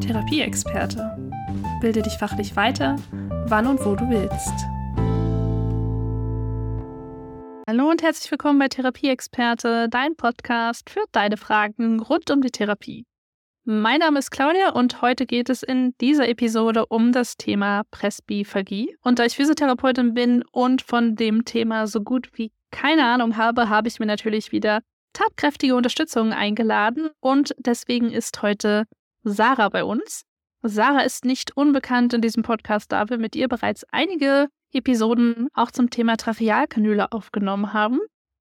Therapieexperte. Bilde dich fachlich weiter, wann und wo du willst. Hallo und herzlich willkommen bei Therapieexperte, dein Podcast für deine Fragen rund um die Therapie. Mein Name ist Claudia und heute geht es in dieser Episode um das Thema Presbyphagie. Und da ich Physiotherapeutin bin und von dem Thema so gut wie keine Ahnung habe, habe ich mir natürlich wieder tatkräftige Unterstützung eingeladen und deswegen ist heute Sarah bei uns. Sarah ist nicht unbekannt in diesem Podcast, da wir mit ihr bereits einige Episoden auch zum Thema Trachealkanüle aufgenommen haben.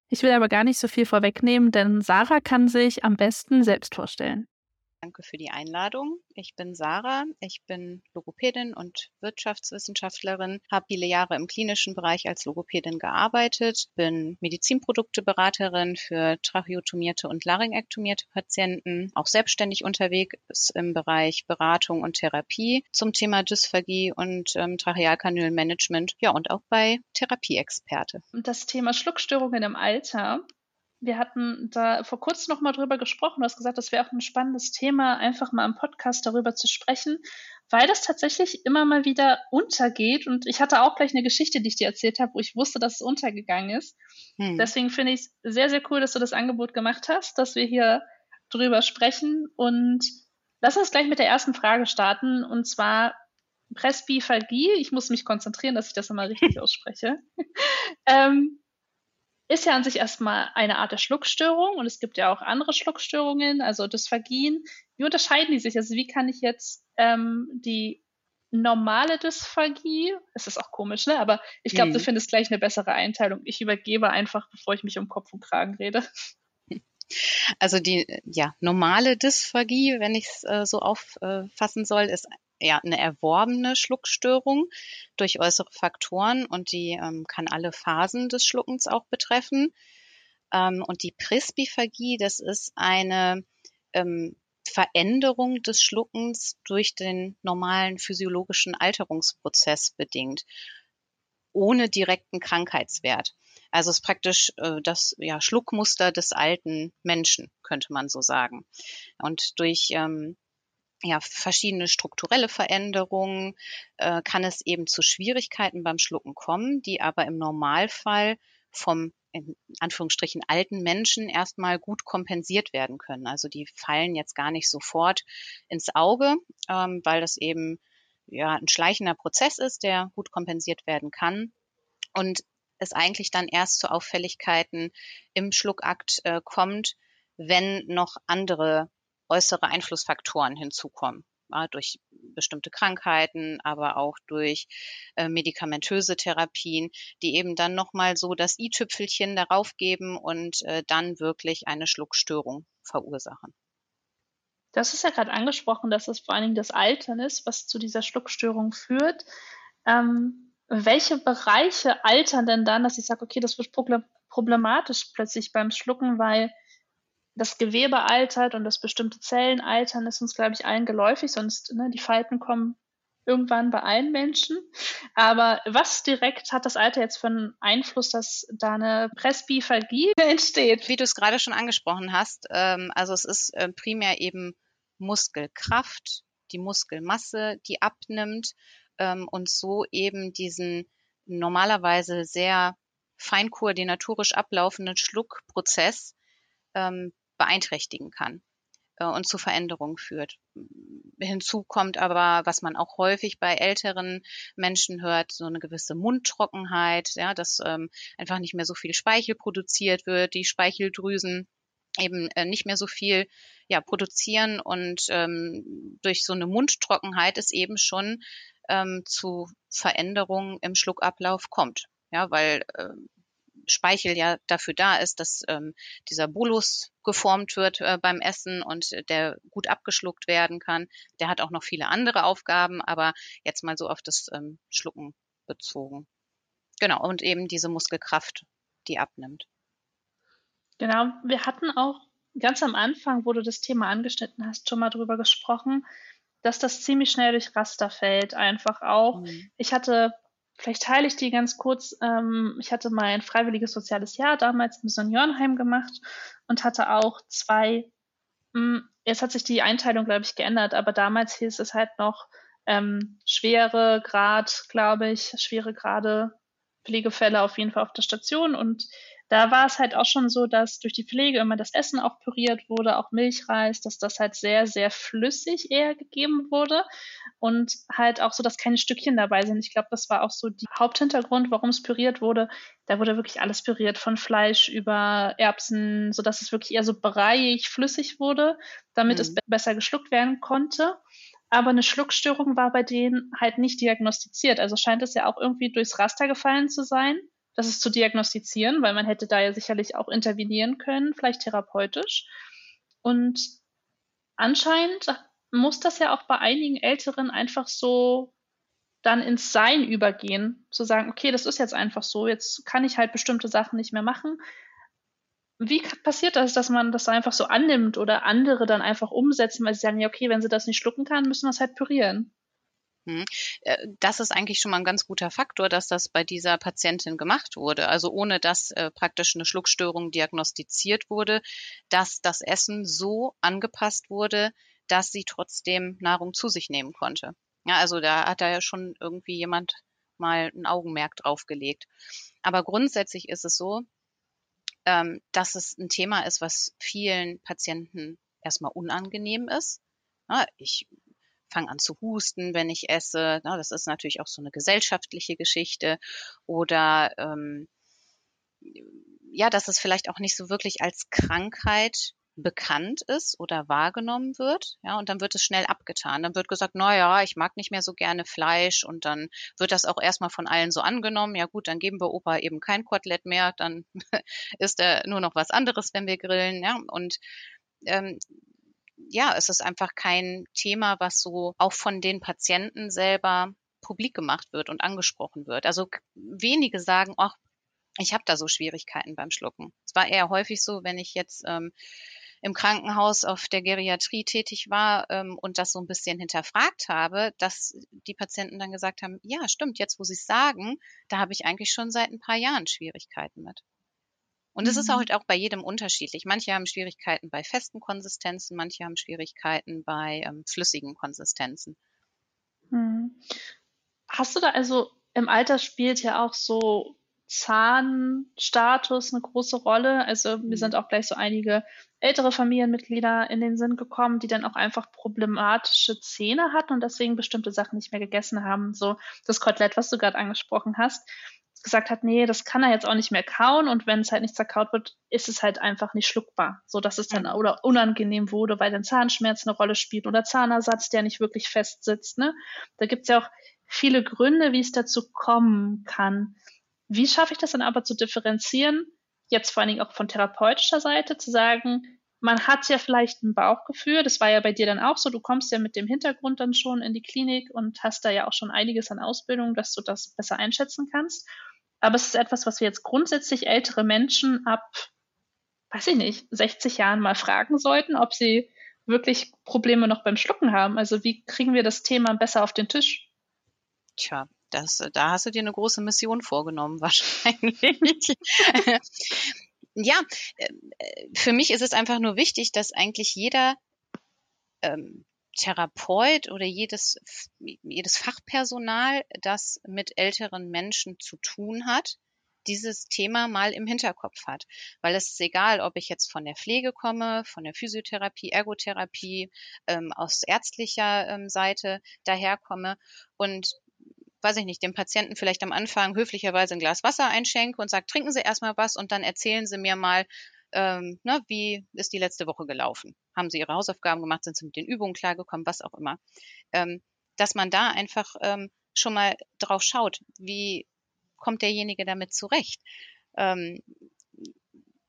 Ich will aber gar nicht so viel vorwegnehmen, denn Sarah kann sich am besten selbst vorstellen. Danke für die Einladung. Ich bin Sarah. Ich bin Logopädin und Wirtschaftswissenschaftlerin, habe viele Jahre im klinischen Bereich als Logopädin gearbeitet, bin Medizinprodukteberaterin für tracheotomierte und laryngektomierte Patienten, auch selbstständig unterwegs im Bereich Beratung und Therapie zum Thema Dysphagie und ähm, Trachealkanülmanagement, ja und auch bei Therapieexperte. Und das Thema Schluckstörungen im Alter wir hatten da vor kurzem noch mal drüber gesprochen. Du hast gesagt, das wäre auch ein spannendes Thema, einfach mal im Podcast darüber zu sprechen, weil das tatsächlich immer mal wieder untergeht. Und ich hatte auch gleich eine Geschichte, die ich dir erzählt habe, wo ich wusste, dass es untergegangen ist. Hm. Deswegen finde ich es sehr, sehr cool, dass du das Angebot gemacht hast, dass wir hier drüber sprechen. Und lass uns gleich mit der ersten Frage starten. Und zwar Presbyphagie. Ich muss mich konzentrieren, dass ich das immer richtig ausspreche. ähm, ist ja an sich erstmal eine Art der Schluckstörung und es gibt ja auch andere Schluckstörungen, also Dysphagien. Wie unterscheiden die sich? Also wie kann ich jetzt ähm, die normale Dysphagie, es ist auch komisch, ne? Aber ich glaube, mhm. du findest gleich eine bessere Einteilung. Ich übergebe einfach, bevor ich mich um Kopf und Kragen rede. Also die ja normale Dysphagie, wenn ich es äh, so auffassen soll, ist ja eine erworbene Schluckstörung durch äußere Faktoren und die ähm, kann alle Phasen des Schluckens auch betreffen. Ähm, und die Presbyphagie, das ist eine ähm, Veränderung des Schluckens durch den normalen physiologischen Alterungsprozess bedingt, ohne direkten Krankheitswert. Also es ist praktisch äh, das ja, Schluckmuster des alten Menschen, könnte man so sagen. Und durch ähm, ja, verschiedene strukturelle Veränderungen äh, kann es eben zu Schwierigkeiten beim Schlucken kommen, die aber im Normalfall vom in Anführungsstrichen alten Menschen erstmal gut kompensiert werden können. Also die fallen jetzt gar nicht sofort ins Auge, ähm, weil das eben ja ein schleichender Prozess ist, der gut kompensiert werden kann und es eigentlich dann erst zu Auffälligkeiten im Schluckakt äh, kommt, wenn noch andere äußere Einflussfaktoren hinzukommen. Ja, durch bestimmte Krankheiten, aber auch durch äh, medikamentöse Therapien, die eben dann nochmal so das i-Tüpfelchen darauf geben und äh, dann wirklich eine Schluckstörung verursachen. Das ist ja gerade angesprochen, dass es vor allen Dingen das Altern ist, was zu dieser Schluckstörung führt. Ähm, welche Bereiche altern denn dann, dass ich sage, okay, das wird problematisch plötzlich beim Schlucken, weil das Gewebe altert und das bestimmte Zellen altern, ist uns, glaube ich, allen geläufig, sonst ne, die Falten kommen irgendwann bei allen Menschen. Aber was direkt hat das Alter jetzt für einen Einfluss, dass da eine Presbyphagie entsteht? Wie du es gerade schon angesprochen hast, ähm, also es ist äh, primär eben Muskelkraft, die Muskelmasse, die abnimmt ähm, und so eben diesen normalerweise sehr feinkoordinatorisch ablaufenden Schluckprozess ähm, beeinträchtigen kann äh, und zu Veränderungen führt. Hinzu kommt aber, was man auch häufig bei älteren Menschen hört, so eine gewisse Mundtrockenheit, ja, dass ähm, einfach nicht mehr so viel Speichel produziert wird, die Speicheldrüsen eben äh, nicht mehr so viel ja, produzieren und ähm, durch so eine Mundtrockenheit es eben schon ähm, zu Veränderungen im Schluckablauf kommt. Ja, weil ähm, Speichel ja dafür da ist, dass ähm, dieser Bolus geformt wird äh, beim Essen und der gut abgeschluckt werden kann. Der hat auch noch viele andere Aufgaben, aber jetzt mal so auf das ähm, Schlucken bezogen. Genau, und eben diese Muskelkraft, die abnimmt. Genau, wir hatten auch ganz am Anfang, wo du das Thema angeschnitten hast, schon mal drüber gesprochen, dass das ziemlich schnell durch Raster fällt, einfach auch. Mhm. Ich hatte Vielleicht teile ich die ganz kurz. Ähm, ich hatte mein freiwilliges soziales Jahr damals im Seniorenheim gemacht und hatte auch zwei, mh, hm, jetzt hat sich die Einteilung, glaube ich, geändert, aber damals hieß es halt noch ähm, schwere Grad, glaube ich, schwere Grade Pflegefälle auf jeden Fall auf der Station und da war es halt auch schon so, dass durch die Pflege immer das Essen auch püriert wurde, auch Milchreis, dass das halt sehr, sehr flüssig eher gegeben wurde und halt auch so, dass keine Stückchen dabei sind. Ich glaube, das war auch so die Haupthintergrund, warum es püriert wurde. Da wurde wirklich alles püriert, von Fleisch über Erbsen, so dass es wirklich eher so breiig, flüssig wurde, damit mhm. es besser geschluckt werden konnte aber eine Schluckstörung war bei denen halt nicht diagnostiziert. Also scheint es ja auch irgendwie durchs Raster gefallen zu sein das ist zu diagnostizieren, weil man hätte da ja sicherlich auch intervenieren können, vielleicht therapeutisch. Und anscheinend muss das ja auch bei einigen Älteren einfach so dann ins Sein übergehen, zu sagen, okay, das ist jetzt einfach so, jetzt kann ich halt bestimmte Sachen nicht mehr machen. Wie passiert das, dass man das einfach so annimmt oder andere dann einfach umsetzen, weil sie sagen, ja, okay, wenn sie das nicht schlucken kann, müssen wir es halt pürieren? Hm. Äh, das ist eigentlich schon mal ein ganz guter Faktor, dass das bei dieser Patientin gemacht wurde. Also ohne dass äh, praktisch eine Schluckstörung diagnostiziert wurde, dass das Essen so angepasst wurde, dass sie trotzdem Nahrung zu sich nehmen konnte. Ja, also da hat da ja schon irgendwie jemand mal ein Augenmerk draufgelegt. Aber grundsätzlich ist es so, ähm, dass es ein Thema ist, was vielen Patienten erstmal unangenehm ist. Ich fange an zu husten, wenn ich esse. Na, das ist natürlich auch so eine gesellschaftliche Geschichte. Oder ähm, ja, dass es vielleicht auch nicht so wirklich als Krankheit bekannt ist oder wahrgenommen wird, ja, und dann wird es schnell abgetan. Dann wird gesagt, na ja, ich mag nicht mehr so gerne Fleisch und dann wird das auch erstmal von allen so angenommen. Ja gut, dann geben wir Opa eben kein Kotelett mehr, dann ist er nur noch was anderes, wenn wir grillen, ja, und ähm, ja, es ist einfach kein Thema, was so auch von den Patienten selber publik gemacht wird und angesprochen wird. Also wenige sagen, ach, ich habe da so Schwierigkeiten beim Schlucken. Es war eher häufig so, wenn ich jetzt ähm, im Krankenhaus auf der Geriatrie tätig war ähm, und das so ein bisschen hinterfragt habe, dass die Patienten dann gesagt haben, ja, stimmt, jetzt wo Sie es sagen, da habe ich eigentlich schon seit ein paar Jahren Schwierigkeiten mit. Und es ist mhm. halt auch bei jedem unterschiedlich. Manche haben Schwierigkeiten bei festen Konsistenzen, manche haben Schwierigkeiten bei ähm, flüssigen Konsistenzen. Mhm. Hast du da also im Alter spielt ja auch so Zahnstatus eine große Rolle. Also mir mhm. sind auch gleich so einige ältere Familienmitglieder in den Sinn gekommen, die dann auch einfach problematische Zähne hatten und deswegen bestimmte Sachen nicht mehr gegessen haben. So das Kotelett, was du gerade angesprochen hast gesagt hat, nee, das kann er jetzt auch nicht mehr kauen und wenn es halt nicht zerkaut wird, ist es halt einfach nicht schluckbar, so dass es dann oder unangenehm wurde, weil dann Zahnschmerz eine Rolle spielt oder Zahnersatz, der nicht wirklich fest sitzt. Ne? Da gibt's ja auch viele Gründe, wie es dazu kommen kann. Wie schaffe ich das dann aber zu differenzieren, jetzt vor allen Dingen auch von therapeutischer Seite, zu sagen, man hat ja vielleicht ein Bauchgefühl, das war ja bei dir dann auch so, du kommst ja mit dem Hintergrund dann schon in die Klinik und hast da ja auch schon einiges an Ausbildung, dass du das besser einschätzen kannst. Aber es ist etwas, was wir jetzt grundsätzlich ältere Menschen ab, weiß ich nicht, 60 Jahren mal fragen sollten, ob sie wirklich Probleme noch beim Schlucken haben. Also wie kriegen wir das Thema besser auf den Tisch? Tja, das, da hast du dir eine große Mission vorgenommen, wahrscheinlich. ja, äh, für mich ist es einfach nur wichtig, dass eigentlich jeder ähm, Therapeut oder jedes, jedes Fachpersonal, das mit älteren Menschen zu tun hat, dieses Thema mal im Hinterkopf hat. Weil es ist egal, ob ich jetzt von der Pflege komme, von der Physiotherapie, Ergotherapie, ähm, aus ärztlicher ähm, Seite daherkomme und weiß ich nicht, dem Patienten vielleicht am Anfang höflicherweise ein Glas Wasser einschenke und sage, trinken Sie erstmal was und dann erzählen Sie mir mal, ähm, na, wie ist die letzte Woche gelaufen? Haben Sie Ihre Hausaufgaben gemacht? Sind Sie mit den Übungen klargekommen? Was auch immer. Ähm, dass man da einfach ähm, schon mal drauf schaut, wie kommt derjenige damit zurecht? Ähm,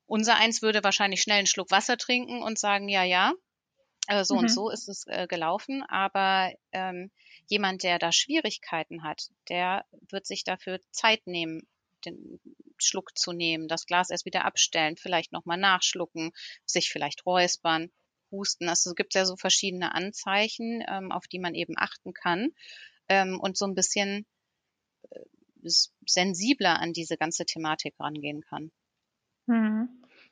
unser eins würde wahrscheinlich schnell einen Schluck Wasser trinken und sagen, ja, ja, äh, so mhm. und so ist es äh, gelaufen. Aber ähm, jemand, der da Schwierigkeiten hat, der wird sich dafür Zeit nehmen, den Schluck zu nehmen, das Glas erst wieder abstellen, vielleicht nochmal nachschlucken, sich vielleicht räuspern, husten. Also es gibt ja so verschiedene Anzeichen, ähm, auf die man eben achten kann ähm, und so ein bisschen äh, sensibler an diese ganze Thematik rangehen kann. Mhm.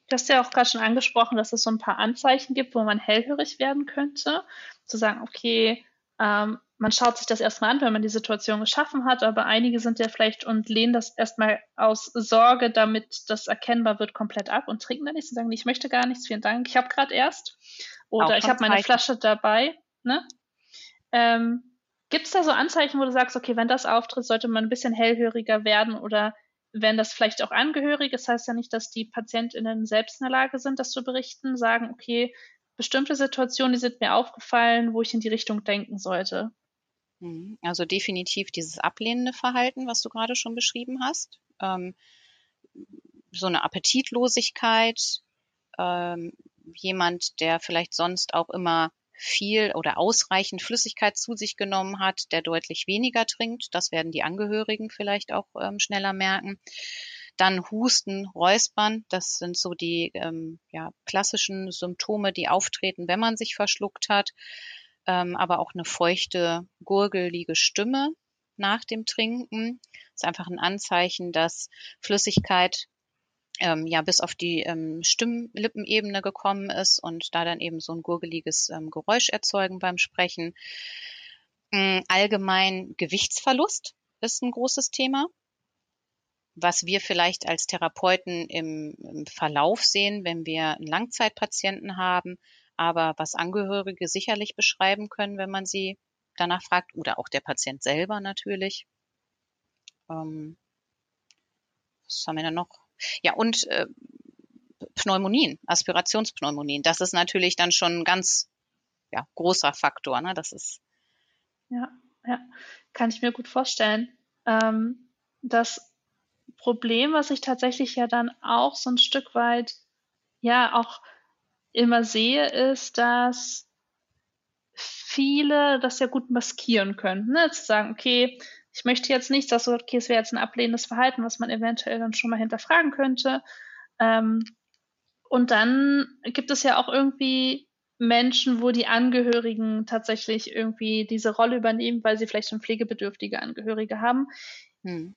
Du hast ja auch gerade schon angesprochen, dass es so ein paar Anzeichen gibt, wo man hellhörig werden könnte. Zu sagen, okay, ähm, man schaut sich das erstmal an, wenn man die Situation geschaffen hat, aber einige sind ja vielleicht und lehnen das erstmal aus Sorge, damit das erkennbar wird, komplett ab und trinken dann nichts und sagen, ich möchte gar nichts, vielen Dank, ich habe gerade erst. Oder ich habe meine Flasche dabei. Ne? Ähm, Gibt es da so Anzeichen, wo du sagst, okay, wenn das auftritt, sollte man ein bisschen hellhöriger werden oder wenn das vielleicht auch Angehörige, das heißt ja nicht, dass die PatientInnen selbst in der Lage sind, das zu berichten, sagen, okay, bestimmte Situationen, die sind mir aufgefallen, wo ich in die Richtung denken sollte. Mhm. Also definitiv dieses ablehnende Verhalten, was du gerade schon beschrieben hast. Ähm, so eine Appetitlosigkeit, ähm, jemand, der vielleicht sonst auch immer viel oder ausreichend Flüssigkeit zu sich genommen hat, der deutlich weniger trinkt. Das werden die Angehörigen vielleicht auch ähm, schneller merken. Dann Husten, Räuspern, das sind so die ähm, ja, klassischen Symptome, die auftreten, wenn man sich verschluckt hat. Ähm, aber auch eine feuchte, gurgelige Stimme nach dem Trinken. Das ist einfach ein Anzeichen, dass Flüssigkeit ähm, ja bis auf die ähm, Stimmlippenebene gekommen ist und da dann eben so ein gurgeliges ähm, Geräusch erzeugen beim Sprechen. Ähm, allgemein Gewichtsverlust ist ein großes Thema was wir vielleicht als Therapeuten im, im, Verlauf sehen, wenn wir einen Langzeitpatienten haben, aber was Angehörige sicherlich beschreiben können, wenn man sie danach fragt, oder auch der Patient selber natürlich. Ähm, was haben wir denn noch? Ja, und äh, Pneumonien, Aspirationspneumonien. Das ist natürlich dann schon ein ganz ja, großer Faktor. Ne? Das ist ja, ja, kann ich mir gut vorstellen. Ähm, das Problem, was ich tatsächlich ja dann auch so ein Stück weit ja auch immer sehe, ist, dass viele das ja gut maskieren können. Ne? Zu sagen, okay, ich möchte jetzt nicht, dass so, okay, es wäre jetzt ein ablehnendes Verhalten, was man eventuell dann schon mal hinterfragen könnte. Ähm, und dann gibt es ja auch irgendwie Menschen, wo die Angehörigen tatsächlich irgendwie diese Rolle übernehmen, weil sie vielleicht schon pflegebedürftige Angehörige haben. Hm.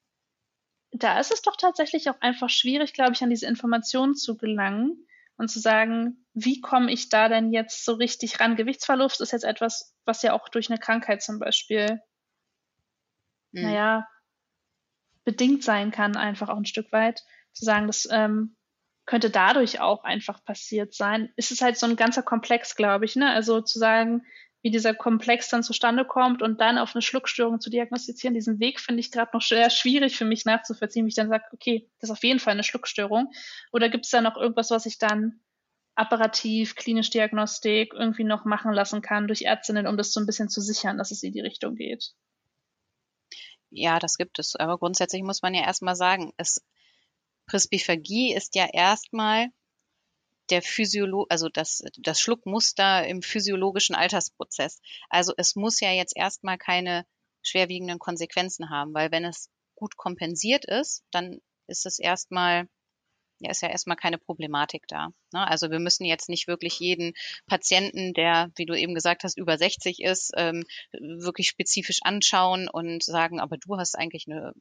Da ist es doch tatsächlich auch einfach schwierig, glaube ich, an diese Informationen zu gelangen und zu sagen, wie komme ich da denn jetzt so richtig ran? Gewichtsverlust ist jetzt etwas, was ja auch durch eine Krankheit zum Beispiel mhm. naja, bedingt sein kann, einfach auch ein Stück weit. Zu sagen, das ähm, könnte dadurch auch einfach passiert sein. Es ist halt so ein ganzer Komplex, glaube ich. Ne? Also zu sagen, wie dieser Komplex dann zustande kommt und dann auf eine Schluckstörung zu diagnostizieren, diesen Weg finde ich gerade noch sehr schwierig für mich nachzuvollziehen, wie ich dann sage, okay, das ist auf jeden Fall eine Schluckstörung. Oder gibt es da noch irgendwas, was ich dann apparativ, klinisch Diagnostik irgendwie noch machen lassen kann durch Ärztinnen, um das so ein bisschen zu sichern, dass es in die Richtung geht? Ja, das gibt es. Aber grundsätzlich muss man ja erstmal sagen, es, Presbyphagie ist ja erstmal der Physiolo also das, das Schluckmuster im physiologischen Altersprozess. Also es muss ja jetzt erstmal keine schwerwiegenden Konsequenzen haben, weil wenn es gut kompensiert ist, dann ist es erstmal ja, ist ja erstmal keine Problematik da. Ne? Also wir müssen jetzt nicht wirklich jeden Patienten, der, wie du eben gesagt hast, über 60 ist, ähm, wirklich spezifisch anschauen und sagen, aber du hast eigentlich eine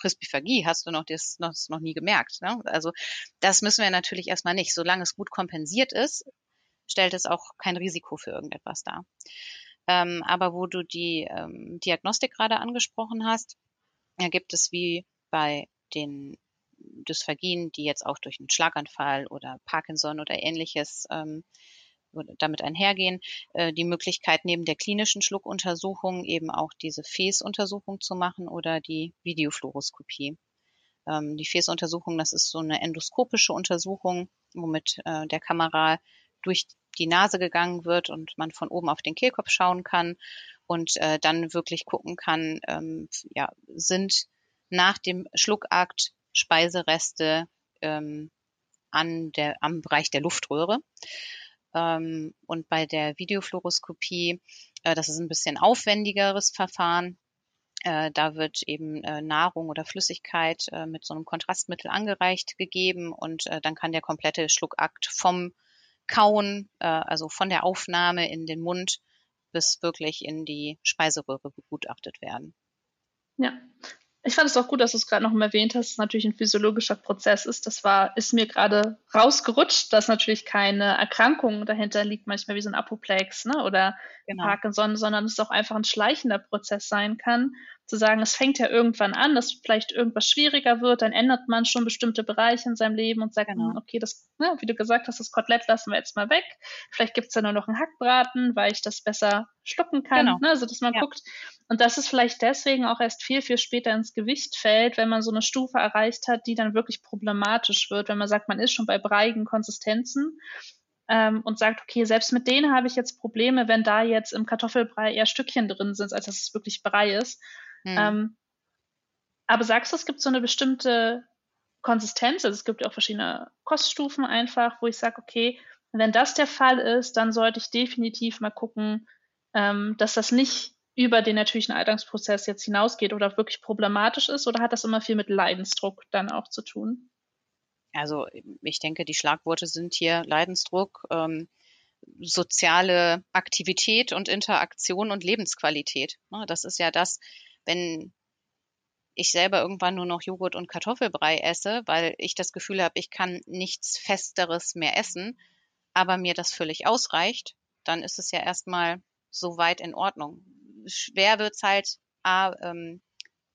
Presbyphagie, hast du noch das noch, noch nie gemerkt. Ne? Also das müssen wir natürlich erstmal nicht. Solange es gut kompensiert ist, stellt es auch kein Risiko für irgendetwas dar. Ähm, aber wo du die ähm, Diagnostik gerade angesprochen hast, da gibt es wie bei den Dysphagien, die jetzt auch durch einen Schlaganfall oder Parkinson oder ähnliches ähm, damit einhergehen, äh, die Möglichkeit neben der klinischen Schluckuntersuchung eben auch diese Fäßuntersuchung zu machen oder die Videofluoroskopie. Ähm, die Fäßuntersuchung, das ist so eine endoskopische Untersuchung, womit äh, der Kamera durch die Nase gegangen wird und man von oben auf den Kehlkopf schauen kann und äh, dann wirklich gucken kann, ähm, ja, sind nach dem Schluckakt Speisereste ähm, an der, am Bereich der Luftröhre. Ähm, und bei der Videofluoroskopie, äh, das ist ein bisschen aufwendigeres Verfahren. Äh, da wird eben äh, Nahrung oder Flüssigkeit äh, mit so einem Kontrastmittel angereicht gegeben und äh, dann kann der komplette Schluckakt vom Kauen, äh, also von der Aufnahme in den Mund bis wirklich in die Speiseröhre begutachtet werden. Ja, Ich fand es auch gut, dass du es gerade noch mal erwähnt hast, dass es natürlich ein physiologischer Prozess ist. Das war, ist mir gerade rausgerutscht, dass natürlich keine Erkrankung dahinter liegt, manchmal wie so ein Apoplex ne, oder genau. Parkinson, sondern es auch einfach ein schleichender Prozess sein kann. Zu sagen, es fängt ja irgendwann an, dass vielleicht irgendwas schwieriger wird, dann ändert man schon bestimmte Bereiche in seinem Leben und sagt, genau. Hm, okay, das, ne, wie du gesagt hast, das Kotelett lassen wir jetzt mal weg. Vielleicht gibt es da nur noch einen Hackbraten, weil ich das besser schlucken kann. Genau. Ne? Also, dass man ja. guckt. Und dass es vielleicht deswegen auch erst viel, viel später ins Gewicht fällt, wenn man so eine Stufe erreicht hat, die dann wirklich problematisch wird, wenn man sagt, man ist schon bei breigen Konsistenzen ähm, und sagt, okay, selbst mit denen habe ich jetzt Probleme, wenn da jetzt im Kartoffelbrei eher Stückchen drin sind, als dass es wirklich Brei ist. Mhm. Ähm, aber sagst du, es gibt so eine bestimmte Konsistenz, also es gibt ja auch verschiedene Koststufen einfach, wo ich sage, okay, wenn das der Fall ist, dann sollte ich definitiv mal gucken, ähm, dass das nicht über den natürlichen Alterungsprozess jetzt hinausgeht oder wirklich problematisch ist oder hat das immer viel mit Leidensdruck dann auch zu tun? Also ich denke, die Schlagworte sind hier Leidensdruck, ähm, soziale Aktivität und Interaktion und Lebensqualität. Ne, das ist ja das, wenn ich selber irgendwann nur noch Joghurt und Kartoffelbrei esse, weil ich das Gefühl habe, ich kann nichts Festeres mehr essen, aber mir das völlig ausreicht, dann ist es ja erstmal so weit in Ordnung. Schwer wird's halt A, ähm,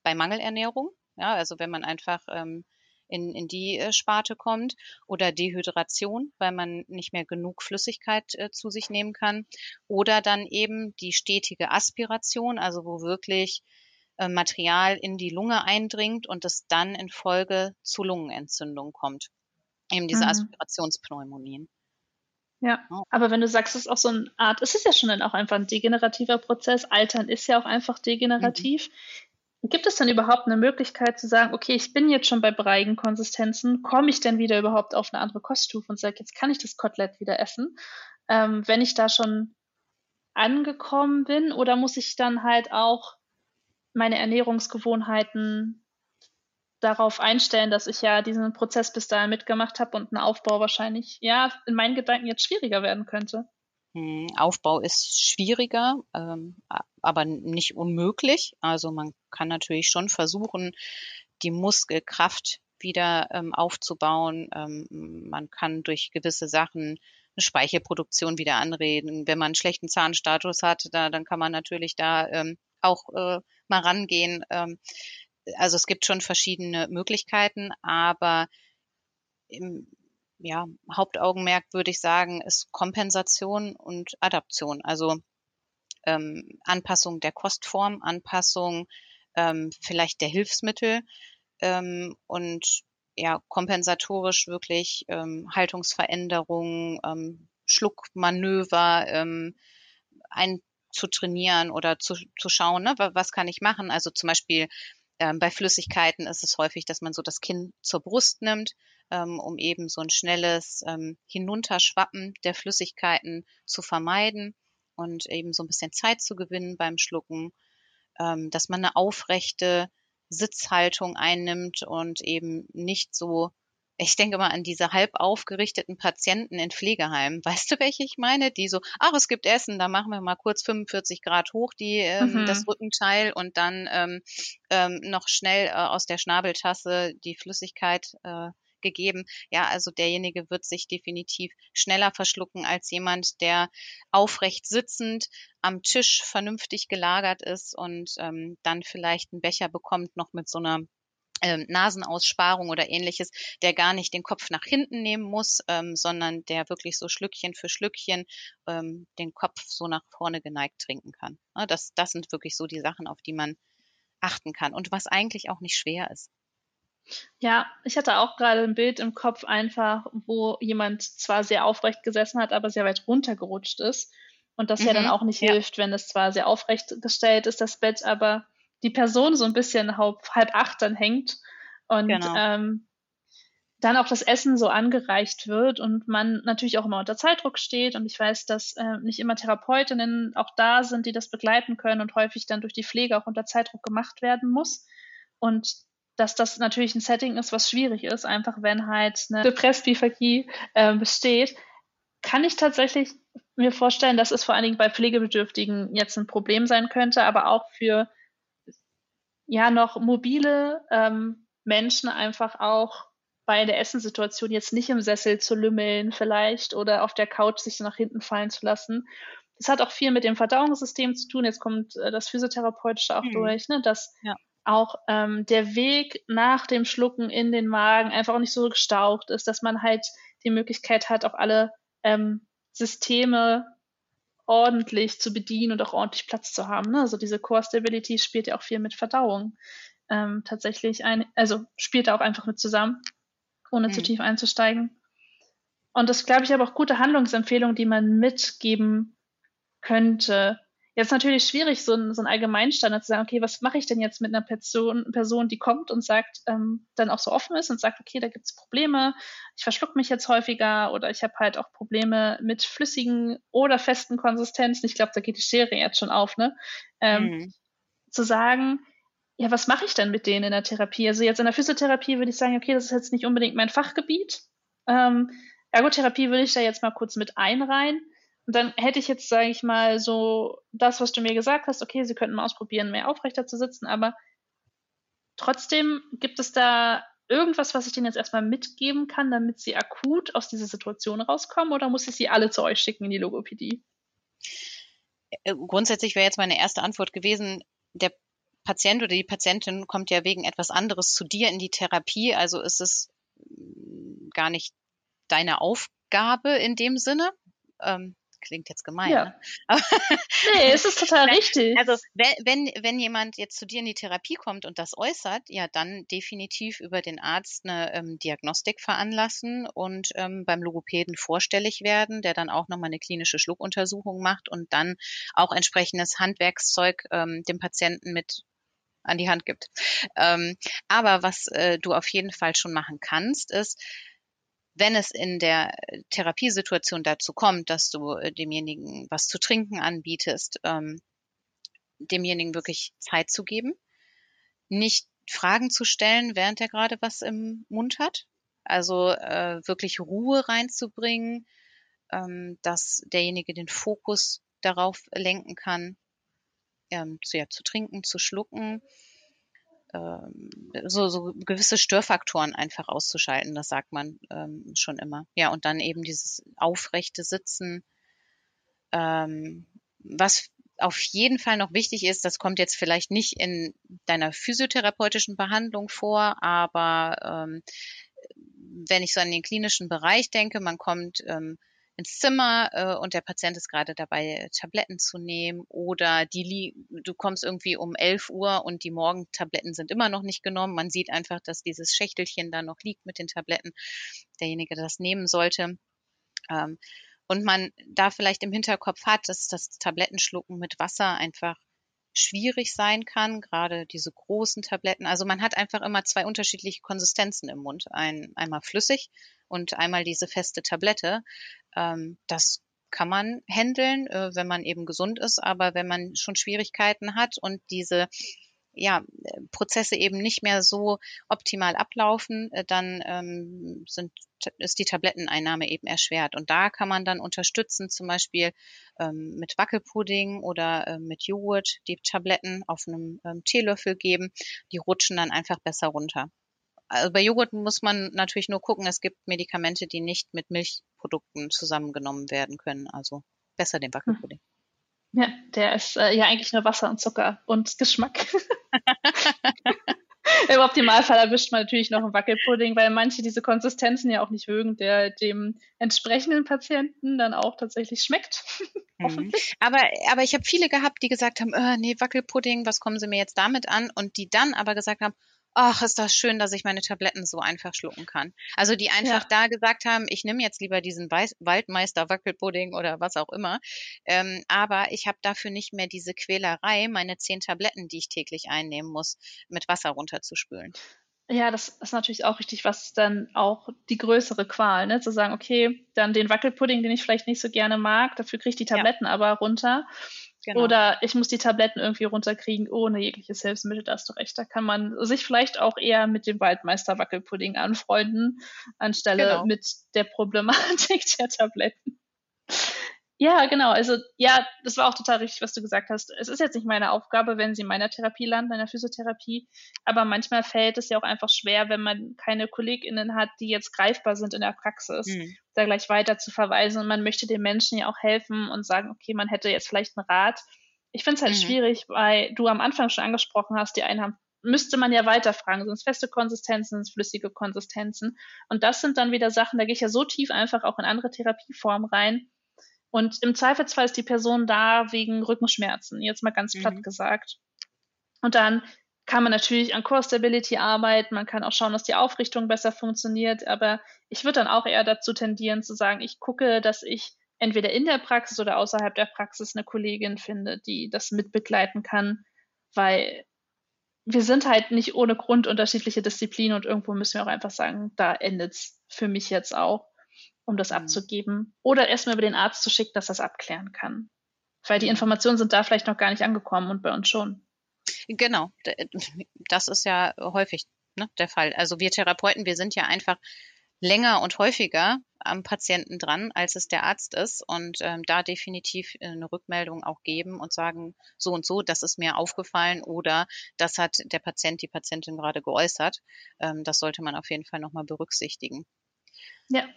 bei Mangelernährung, ja, also wenn man einfach ähm, in, in die äh, Sparte kommt oder Dehydration, weil man nicht mehr genug Flüssigkeit äh, zu sich nehmen kann oder dann eben die stetige Aspiration, also wo wirklich äh, Material in die Lunge eindringt und es dann in Folge zu Lungenentzündung kommt. Eben diese mhm. Aspirationspneumonien. Ja, aber wenn du sagst, es ist auch so eine Art, es ist ja schon dann auch einfach ein degenerativer Prozess, Altern ist ja auch einfach degenerativ. Mhm. Gibt es dann überhaupt eine Möglichkeit zu sagen, okay, ich bin jetzt schon bei breigen Konsistenzen, komme ich denn wieder überhaupt auf eine andere Koststufe und sage, jetzt kann ich das Kotelett wieder essen, ähm, wenn ich da schon angekommen bin, oder muss ich dann halt auch meine Ernährungsgewohnheiten darauf einstellen, dass ich ja diesen Prozess bis dahin mitgemacht habe und ein Aufbau wahrscheinlich, ja, in meinen Gedanken jetzt schwieriger werden könnte. Hm, Aufbau ist schwieriger, ähm, aber nicht unmöglich. Also man kann natürlich schon versuchen, die Muskelkraft wieder ähm, aufzubauen. Ähm, man kann durch gewisse Sachen eine Speichelproduktion wieder anreden. Wenn man einen schlechten Zahnstatus hat, da, dann kann man natürlich da ähm, auch äh, mal rangehen. Ähm, also es gibt schon verschiedene Möglichkeiten, aber im ja, Hauptaugenmerk würde ich sagen, ist Kompensation und Adaption. Also ähm, Anpassung der Kostform, Anpassung ähm, vielleicht der Hilfsmittel ähm, und ja, kompensatorisch wirklich ähm, Haltungsveränderungen, ähm, Schluckmanöver ähm, einzutrainieren oder zu, zu schauen, ne, was kann ich machen. Also zum Beispiel ähm, bei Flüssigkeiten ist es häufig, dass man so das Kinn zur Brust nimmt, ähm, um eben so ein schnelles ähm, Hinunterschwappen der Flüssigkeiten zu vermeiden und eben so ein bisschen Zeit zu gewinnen beim Schlucken, ähm, dass man eine aufrechte Sitzhaltung einnimmt und eben nicht so ich denke mal an diese halb aufgerichteten Patienten in Pflegeheimen. Weißt du, welche ich meine? Die so, ach, es gibt Essen, da machen wir mal kurz 45 Grad hoch, die ähm, mhm. das Rückenteil und dann ähm, ähm, noch schnell äh, aus der Schnabeltasse die Flüssigkeit äh, gegeben. Ja, also derjenige wird sich definitiv schneller verschlucken als jemand, der aufrecht sitzend am Tisch vernünftig gelagert ist und ähm, dann vielleicht einen Becher bekommt noch mit so einer ähm, Nasenaussparung oder ähnliches, der gar nicht den Kopf nach hinten nehmen muss, ähm, sondern der wirklich so Schlückchen für Schlückchen ähm, den Kopf so nach vorne geneigt trinken kann. Ja, das, das sind wirklich so die Sachen, auf die man achten kann und was eigentlich auch nicht schwer ist. Ja, ich hatte auch gerade ein Bild im Kopf einfach, wo jemand zwar sehr aufrecht gesessen hat, aber sehr weit runtergerutscht ist. Und das mhm, ja dann mhm, auch nicht ja. hilft, wenn es zwar sehr aufrecht gestellt ist, das Bett, aber die Person so ein bisschen halb, halb acht dann hängt und genau. ähm, dann auch das Essen so angereicht wird und man natürlich auch immer unter Zeitdruck steht. Und ich weiß, dass äh, nicht immer Therapeutinnen auch da sind, die das begleiten können und häufig dann durch die Pflege auch unter Zeitdruck gemacht werden muss. Und dass das natürlich ein Setting ist, was schwierig ist, einfach wenn halt eine Depressbiphagie äh, besteht, kann ich tatsächlich mir vorstellen, dass es vor allen Dingen bei Pflegebedürftigen jetzt ein Problem sein könnte, aber auch für ja noch mobile ähm, Menschen einfach auch bei der Essenssituation jetzt nicht im Sessel zu lümmeln vielleicht oder auf der Couch sich nach hinten fallen zu lassen. Das hat auch viel mit dem Verdauungssystem zu tun. Jetzt kommt äh, das Physiotherapeutische auch hm. durch, ne? dass ja. auch ähm, der Weg nach dem Schlucken in den Magen einfach auch nicht so gestaucht ist, dass man halt die Möglichkeit hat, auch alle ähm, Systeme ordentlich zu bedienen und auch ordentlich Platz zu haben. Ne? Also diese Core Stability spielt ja auch viel mit Verdauung ähm, tatsächlich ein, also spielt da auch einfach mit zusammen ohne mhm. zu tief einzusteigen. Und das, glaube ich, aber auch gute Handlungsempfehlungen, die man mitgeben könnte. Jetzt natürlich schwierig, so ein, so ein Allgemeinstandard zu sagen, okay, was mache ich denn jetzt mit einer Person, Person die kommt und sagt, ähm, dann auch so offen ist und sagt, okay, da gibt es Probleme, ich verschluck mich jetzt häufiger oder ich habe halt auch Probleme mit flüssigen oder festen Konsistenzen. Ich glaube, da geht die Schere jetzt schon auf, ne? Ähm, mhm. Zu sagen, ja, was mache ich denn mit denen in der Therapie? Also jetzt in der Physiotherapie würde ich sagen, okay, das ist jetzt nicht unbedingt mein Fachgebiet. Ähm, Ergotherapie würde ich da jetzt mal kurz mit einreihen. Und dann hätte ich jetzt, sage ich mal, so das, was du mir gesagt hast, okay, sie könnten mal ausprobieren, mehr aufrechter zu sitzen, aber trotzdem gibt es da irgendwas, was ich denen jetzt erstmal mitgeben kann, damit sie akut aus dieser Situation rauskommen oder muss ich sie alle zu euch schicken in die Logopädie? Äh, grundsätzlich wäre jetzt meine erste Antwort gewesen, der Patient oder die Patientin kommt ja wegen etwas anderes zu dir in die Therapie, also ist es mm, gar nicht deine Aufgabe in dem Sinne. Ähm, klingt jetzt gemein. Ja. Ne? nee, es ist total richtig. Also wenn, wenn, wenn jemand jetzt zu dir in die Therapie kommt und das äußert, ja, dann definitiv über den Arzt eine ähm, Diagnostik veranlassen und ähm, beim Logopäden vorstellig werden, der dann auch nochmal eine klinische Schluckuntersuchung macht und dann auch entsprechendes Handwerkszeug ähm, dem Patienten mit an die Hand gibt. Ähm, aber was äh, du auf jeden Fall schon machen kannst, ist, wenn es in der Therapiesituation dazu kommt, dass du äh, demjenigen was zu trinken anbietest, ähm, demjenigen wirklich Zeit zu geben, nicht Fragen zu stellen, während er gerade was im Mund hat, also äh, wirklich Ruhe reinzubringen, ähm, dass derjenige den Fokus darauf lenken kann, ähm, zu, ja, zu trinken, zu schlucken, so, so gewisse Störfaktoren einfach auszuschalten, das sagt man ähm, schon immer. Ja, und dann eben dieses aufrechte Sitzen, ähm, was auf jeden Fall noch wichtig ist, das kommt jetzt vielleicht nicht in deiner physiotherapeutischen Behandlung vor, aber ähm, wenn ich so an den klinischen Bereich denke, man kommt ähm, ins Zimmer äh, und der Patient ist gerade dabei, Tabletten zu nehmen oder die du kommst irgendwie um 11 Uhr und die Morgentabletten sind immer noch nicht genommen. Man sieht einfach, dass dieses Schächtelchen da noch liegt mit den Tabletten, derjenige das nehmen sollte. Ähm, und man da vielleicht im Hinterkopf hat, dass das Tablettenschlucken mit Wasser einfach schwierig sein kann, gerade diese großen Tabletten. Also man hat einfach immer zwei unterschiedliche Konsistenzen im Mund. Ein, einmal flüssig und einmal diese feste Tablette. Ähm, das kann man handeln, äh, wenn man eben gesund ist, aber wenn man schon Schwierigkeiten hat und diese ja, Prozesse eben nicht mehr so optimal ablaufen, äh, dann ähm, sind, ist die Tabletteneinnahme eben erschwert. Und da kann man dann unterstützen, zum Beispiel ähm, mit Wackelpudding oder äh, mit Joghurt die Tabletten auf einem ähm, Teelöffel geben. Die rutschen dann einfach besser runter. Also bei Joghurt muss man natürlich nur gucken, es gibt Medikamente, die nicht mit Milchprodukten zusammengenommen werden können. Also besser den Wackelpudding. Ja, der ist äh, ja eigentlich nur Wasser und Zucker und Geschmack. Im Optimalfall erwischt man natürlich noch einen Wackelpudding, weil manche diese Konsistenzen ja auch nicht mögen, der dem entsprechenden Patienten dann auch tatsächlich schmeckt. Mhm. aber, aber ich habe viele gehabt, die gesagt haben, oh, nee, Wackelpudding, was kommen Sie mir jetzt damit an? Und die dann aber gesagt haben, ach, ist das schön, dass ich meine Tabletten so einfach schlucken kann. Also die einfach ja. da gesagt haben, ich nehme jetzt lieber diesen Weiß Waldmeister Wackelpudding oder was auch immer, ähm, aber ich habe dafür nicht mehr diese Quälerei, meine zehn Tabletten, die ich täglich einnehmen muss, mit Wasser runterzuspülen. Ja, das ist natürlich auch richtig, was dann auch die größere Qual, ne? Zu sagen, okay, dann den Wackelpudding, den ich vielleicht nicht so gerne mag, dafür kriege ich die Tabletten ja. aber runter. Genau. Oder ich muss die Tabletten irgendwie runterkriegen ohne jegliches Hilfsmittel, da hast du recht. Da kann man sich vielleicht auch eher mit dem Waldmeister Wackelpudding anfreunden, anstelle genau. mit der Problematik der Tabletten. Ja, genau. Also ja, das war auch total richtig, was du gesagt hast. Es ist jetzt nicht meine Aufgabe, wenn sie in meiner Therapie landen, in der Physiotherapie, aber manchmal fällt es ja auch einfach schwer, wenn man keine KollegInnen hat, die jetzt greifbar sind in der Praxis, mhm. da gleich weiter zu verweisen. Und man möchte den Menschen ja auch helfen und sagen, okay, man hätte jetzt vielleicht einen Rat. Ich finde es halt mhm. schwierig, weil du am Anfang schon angesprochen hast, die einen haben müsste man ja weiterfragen. Sind es feste Konsistenzen, sind es flüssige Konsistenzen? Und das sind dann wieder Sachen, da gehe ich ja so tief einfach auch in andere Therapieformen rein, und im Zweifelsfall ist die Person da wegen Rückenschmerzen, jetzt mal ganz platt mhm. gesagt. Und dann kann man natürlich an Core Stability arbeiten, man kann auch schauen, dass die Aufrichtung besser funktioniert, aber ich würde dann auch eher dazu tendieren zu sagen, ich gucke, dass ich entweder in der Praxis oder außerhalb der Praxis eine Kollegin finde, die das mitbegleiten kann, weil wir sind halt nicht ohne Grund unterschiedliche Disziplinen und irgendwo müssen wir auch einfach sagen, da endet es für mich jetzt auch um das abzugeben. Oder erstmal über den Arzt zu schicken, dass es abklären kann. Weil die Informationen sind da vielleicht noch gar nicht angekommen und bei uns schon. Genau, das ist ja häufig ne, der Fall. Also wir Therapeuten, wir sind ja einfach länger und häufiger am Patienten dran, als es der Arzt ist und ähm, da definitiv eine Rückmeldung auch geben und sagen, so und so, das ist mir aufgefallen oder das hat der Patient, die Patientin gerade geäußert. Ähm, das sollte man auf jeden Fall nochmal berücksichtigen. Ja,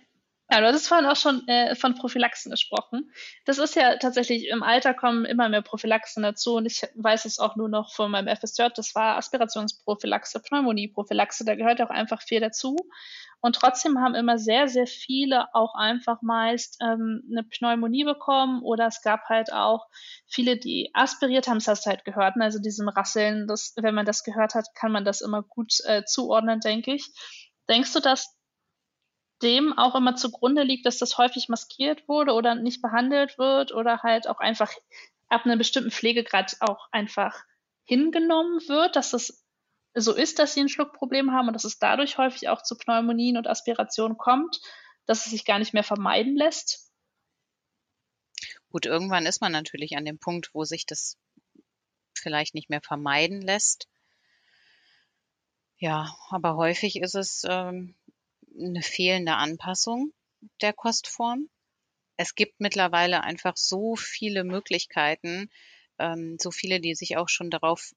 ja, du hattest vorhin auch schon äh, von Prophylaxen gesprochen. Das ist ja tatsächlich, im Alter kommen immer mehr Prophylaxen dazu und ich weiß es auch nur noch von meinem FSJ, das war Aspirationsprophylaxe, Pneumonieprophylaxe, da gehört auch einfach viel dazu. Und trotzdem haben immer sehr, sehr viele auch einfach meist ähm, eine Pneumonie bekommen oder es gab halt auch viele, die aspiriert haben, das hast du halt gehört, ne? also diesem Rasseln, das, wenn man das gehört hat, kann man das immer gut äh, zuordnen, denke ich. Denkst du, dass dem auch immer zugrunde liegt, dass das häufig maskiert wurde oder nicht behandelt wird oder halt auch einfach ab einem bestimmten Pflegegrad auch einfach hingenommen wird, dass es so ist, dass sie ein Schluckproblem haben und dass es dadurch häufig auch zu Pneumonien und Aspirationen kommt, dass es sich gar nicht mehr vermeiden lässt? Gut, irgendwann ist man natürlich an dem Punkt, wo sich das vielleicht nicht mehr vermeiden lässt. Ja, aber häufig ist es ähm, eine fehlende Anpassung der Kostform. Es gibt mittlerweile einfach so viele Möglichkeiten, ähm, so viele, die sich auch schon darauf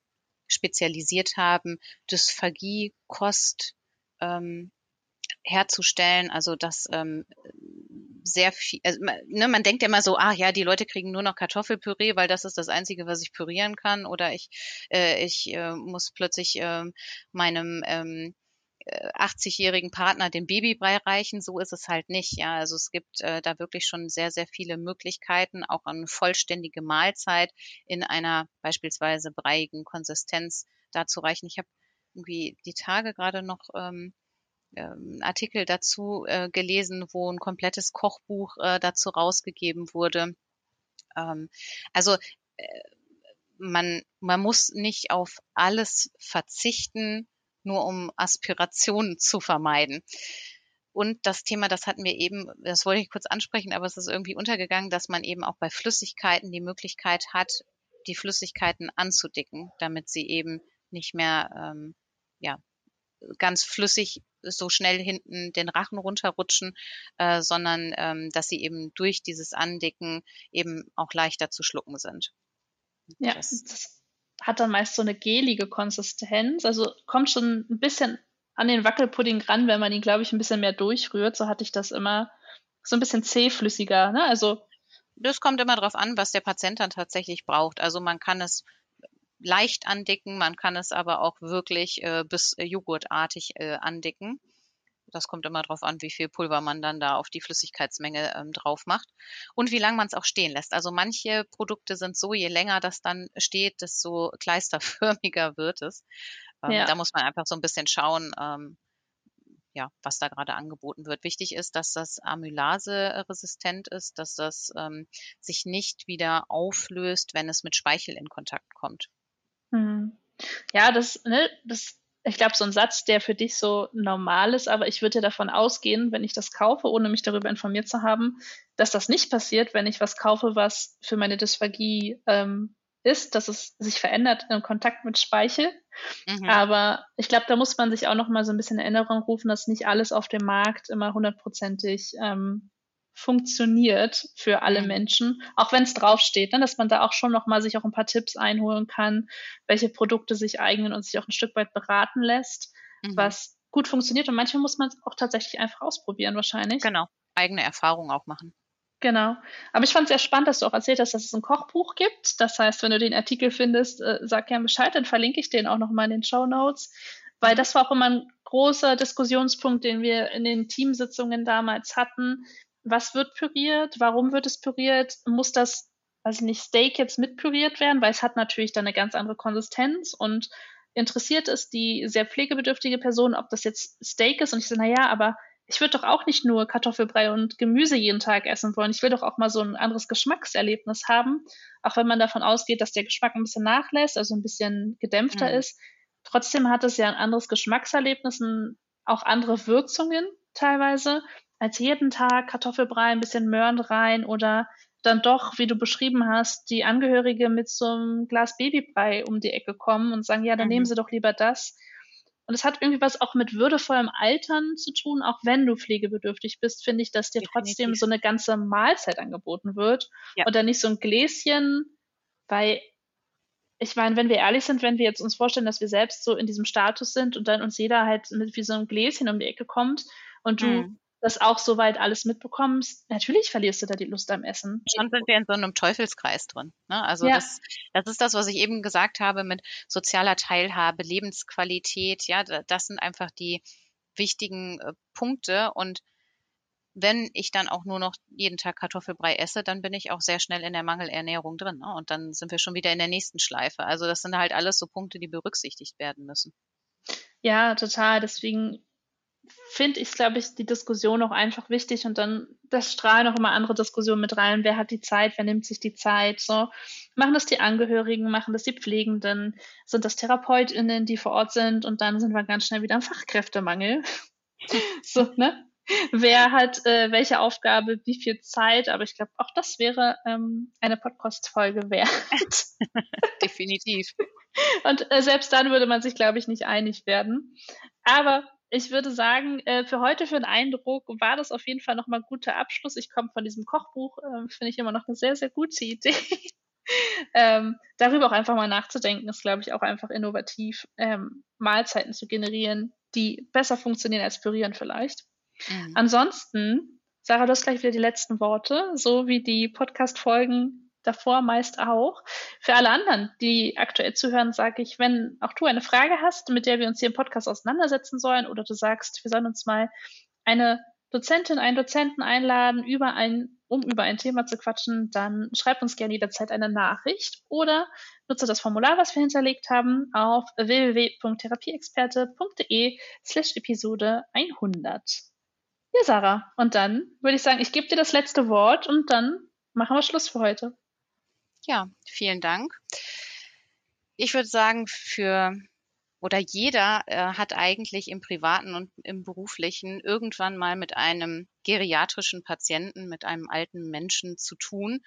spezialisiert haben, Dysphagie, Kost ähm, herzustellen. Also dass ähm, sehr viel, also, ne, man denkt ja immer so, ah ja, die Leute kriegen nur noch Kartoffelpüree, weil das ist das Einzige, was ich pürieren kann. Oder ich, äh, ich äh, muss plötzlich äh, meinem ähm, 80-jährigen Partner den Babybrei reichen. So ist es halt nicht. Ja, also es gibt äh, da wirklich schon sehr, sehr viele Möglichkeiten, auch eine vollständige Mahlzeit in einer beispielsweise breiigen Konsistenz dazu reichen. Ich habe irgendwie die Tage gerade noch ähm, ähm, Artikel dazu äh, gelesen, wo ein komplettes Kochbuch äh, dazu rausgegeben wurde. Ähm, also äh, man, man muss nicht auf alles verzichten, nur um Aspirationen zu vermeiden. Und das Thema, das hatten wir eben, das wollte ich kurz ansprechen, aber es ist irgendwie untergegangen, dass man eben auch bei Flüssigkeiten die Möglichkeit hat, die Flüssigkeiten anzudicken, damit sie eben nicht mehr ähm, ja, ganz flüssig so schnell hinten den Rachen runterrutschen, äh, sondern ähm, dass sie eben durch dieses Andicken eben auch leichter zu schlucken sind. Ja, das, das hat dann meist so eine gelige Konsistenz. Also kommt schon ein bisschen an den Wackelpudding ran, wenn man ihn, glaube ich, ein bisschen mehr durchrührt. So hatte ich das immer so ein bisschen zähflüssiger. Ne? Also das kommt immer darauf an, was der Patient dann tatsächlich braucht. Also man kann es leicht andicken, man kann es aber auch wirklich äh, bis äh, joghurtartig äh, andicken. Das kommt immer darauf an, wie viel Pulver man dann da auf die Flüssigkeitsmenge ähm, drauf macht und wie lange man es auch stehen lässt. Also manche Produkte sind so, je länger das dann steht, desto kleisterförmiger wird es. Ähm, ja. Da muss man einfach so ein bisschen schauen, ähm, ja, was da gerade angeboten wird. Wichtig ist, dass das Amylase resistent ist, dass das ähm, sich nicht wieder auflöst, wenn es mit Speichel in Kontakt kommt. Hm. Ja, das, ne, das ich glaube, so ein Satz, der für dich so normal ist, aber ich würde ja davon ausgehen, wenn ich das kaufe, ohne mich darüber informiert zu haben, dass das nicht passiert, wenn ich was kaufe, was für meine Dysphagie ähm, ist, dass es sich verändert im Kontakt mit Speichel. Mhm. Aber ich glaube, da muss man sich auch noch mal so ein bisschen in Erinnerung rufen, dass nicht alles auf dem Markt immer hundertprozentig ähm, funktioniert für alle mhm. Menschen, auch wenn es draufsteht, ne, dass man da auch schon nochmal sich auch ein paar Tipps einholen kann, welche Produkte sich eignen und sich auch ein Stück weit beraten lässt, mhm. was gut funktioniert. Und manchmal muss man es auch tatsächlich einfach ausprobieren, wahrscheinlich. Genau, eigene Erfahrungen auch machen. Genau. Aber ich fand es sehr spannend, dass du auch erzählt hast, dass es ein Kochbuch gibt. Das heißt, wenn du den Artikel findest, äh, sag gerne Bescheid, dann verlinke ich den auch nochmal in den Show Notes. Weil das war auch immer ein großer Diskussionspunkt, den wir in den Teamsitzungen damals hatten. Was wird püriert? Warum wird es püriert? Muss das, also nicht Steak jetzt mit püriert werden? Weil es hat natürlich dann eine ganz andere Konsistenz und interessiert es die sehr pflegebedürftige Person, ob das jetzt Steak ist. Und ich so, na ja, aber ich würde doch auch nicht nur Kartoffelbrei und Gemüse jeden Tag essen wollen. Ich will doch auch mal so ein anderes Geschmackserlebnis haben. Auch wenn man davon ausgeht, dass der Geschmack ein bisschen nachlässt, also ein bisschen gedämpfter mhm. ist. Trotzdem hat es ja ein anderes Geschmackserlebnis und auch andere Würzungen teilweise als jeden Tag Kartoffelbrei, ein bisschen Möhren rein oder dann doch, wie du beschrieben hast, die Angehörige mit so einem Glas Babybrei um die Ecke kommen und sagen, ja, dann mhm. nehmen Sie doch lieber das. Und es hat irgendwie was auch mit würdevollem Altern zu tun, auch wenn du pflegebedürftig bist, finde ich, dass dir Definitiv. trotzdem so eine ganze Mahlzeit angeboten wird ja. und dann nicht so ein Gläschen, weil ich meine, wenn wir ehrlich sind, wenn wir jetzt uns vorstellen, dass wir selbst so in diesem Status sind und dann uns jeder halt mit wie so einem Gläschen um die Ecke kommt und du mhm. Das auch soweit alles mitbekommst, natürlich verlierst du da die Lust am Essen. Schon sind wir in so einem Teufelskreis drin. Ne? Also ja. das, das ist das, was ich eben gesagt habe mit sozialer Teilhabe, Lebensqualität. Ja, das sind einfach die wichtigen äh, Punkte und wenn ich dann auch nur noch jeden Tag Kartoffelbrei esse, dann bin ich auch sehr schnell in der Mangelernährung drin. Ne? Und dann sind wir schon wieder in der nächsten Schleife. Also das sind halt alles so Punkte, die berücksichtigt werden müssen. Ja, total. Deswegen finde ich, glaube ich, die Diskussion auch einfach wichtig und dann, das strahlen auch immer andere Diskussionen mit rein. Wer hat die Zeit? Wer nimmt sich die Zeit? So, machen das die Angehörigen? Machen das die Pflegenden? Sind das TherapeutInnen, die vor Ort sind? Und dann sind wir ganz schnell wieder im Fachkräftemangel. so, ne? wer hat äh, welche Aufgabe, wie viel Zeit, aber ich glaube, auch das wäre ähm, eine Podcast-Folge wert. Definitiv. Und äh, selbst dann würde man sich, glaube ich, nicht einig werden. Aber ich würde sagen, äh, für heute, für den Eindruck, war das auf jeden Fall nochmal ein guter Abschluss. Ich komme von diesem Kochbuch, äh, finde ich immer noch eine sehr, sehr gute Idee. ähm, darüber auch einfach mal nachzudenken, ist, glaube ich, auch einfach innovativ, ähm, Mahlzeiten zu generieren, die besser funktionieren als pürieren vielleicht. Mhm. Ansonsten, Sarah, du hast gleich wieder die letzten Worte, so wie die Podcast-Folgen davor meist auch. Für alle anderen, die aktuell zuhören, sage ich, wenn auch du eine Frage hast, mit der wir uns hier im Podcast auseinandersetzen sollen, oder du sagst, wir sollen uns mal eine Dozentin, einen Dozenten einladen, über ein, um über ein Thema zu quatschen, dann schreib uns gerne jederzeit eine Nachricht oder nutze das Formular, was wir hinterlegt haben, auf www.therapieexperte.de slash Episode 100. Ja, Sarah. Und dann würde ich sagen, ich gebe dir das letzte Wort und dann machen wir Schluss für heute. Ja, vielen Dank. Ich würde sagen, für oder jeder äh, hat eigentlich im privaten und im beruflichen irgendwann mal mit einem geriatrischen Patienten, mit einem alten Menschen zu tun.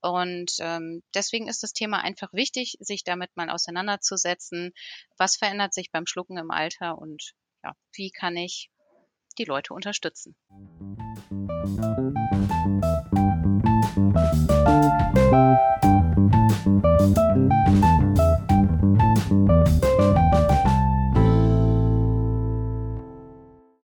Und ähm, deswegen ist das Thema einfach wichtig, sich damit mal auseinanderzusetzen. Was verändert sich beim Schlucken im Alter und ja, wie kann ich die Leute unterstützen. Thank you.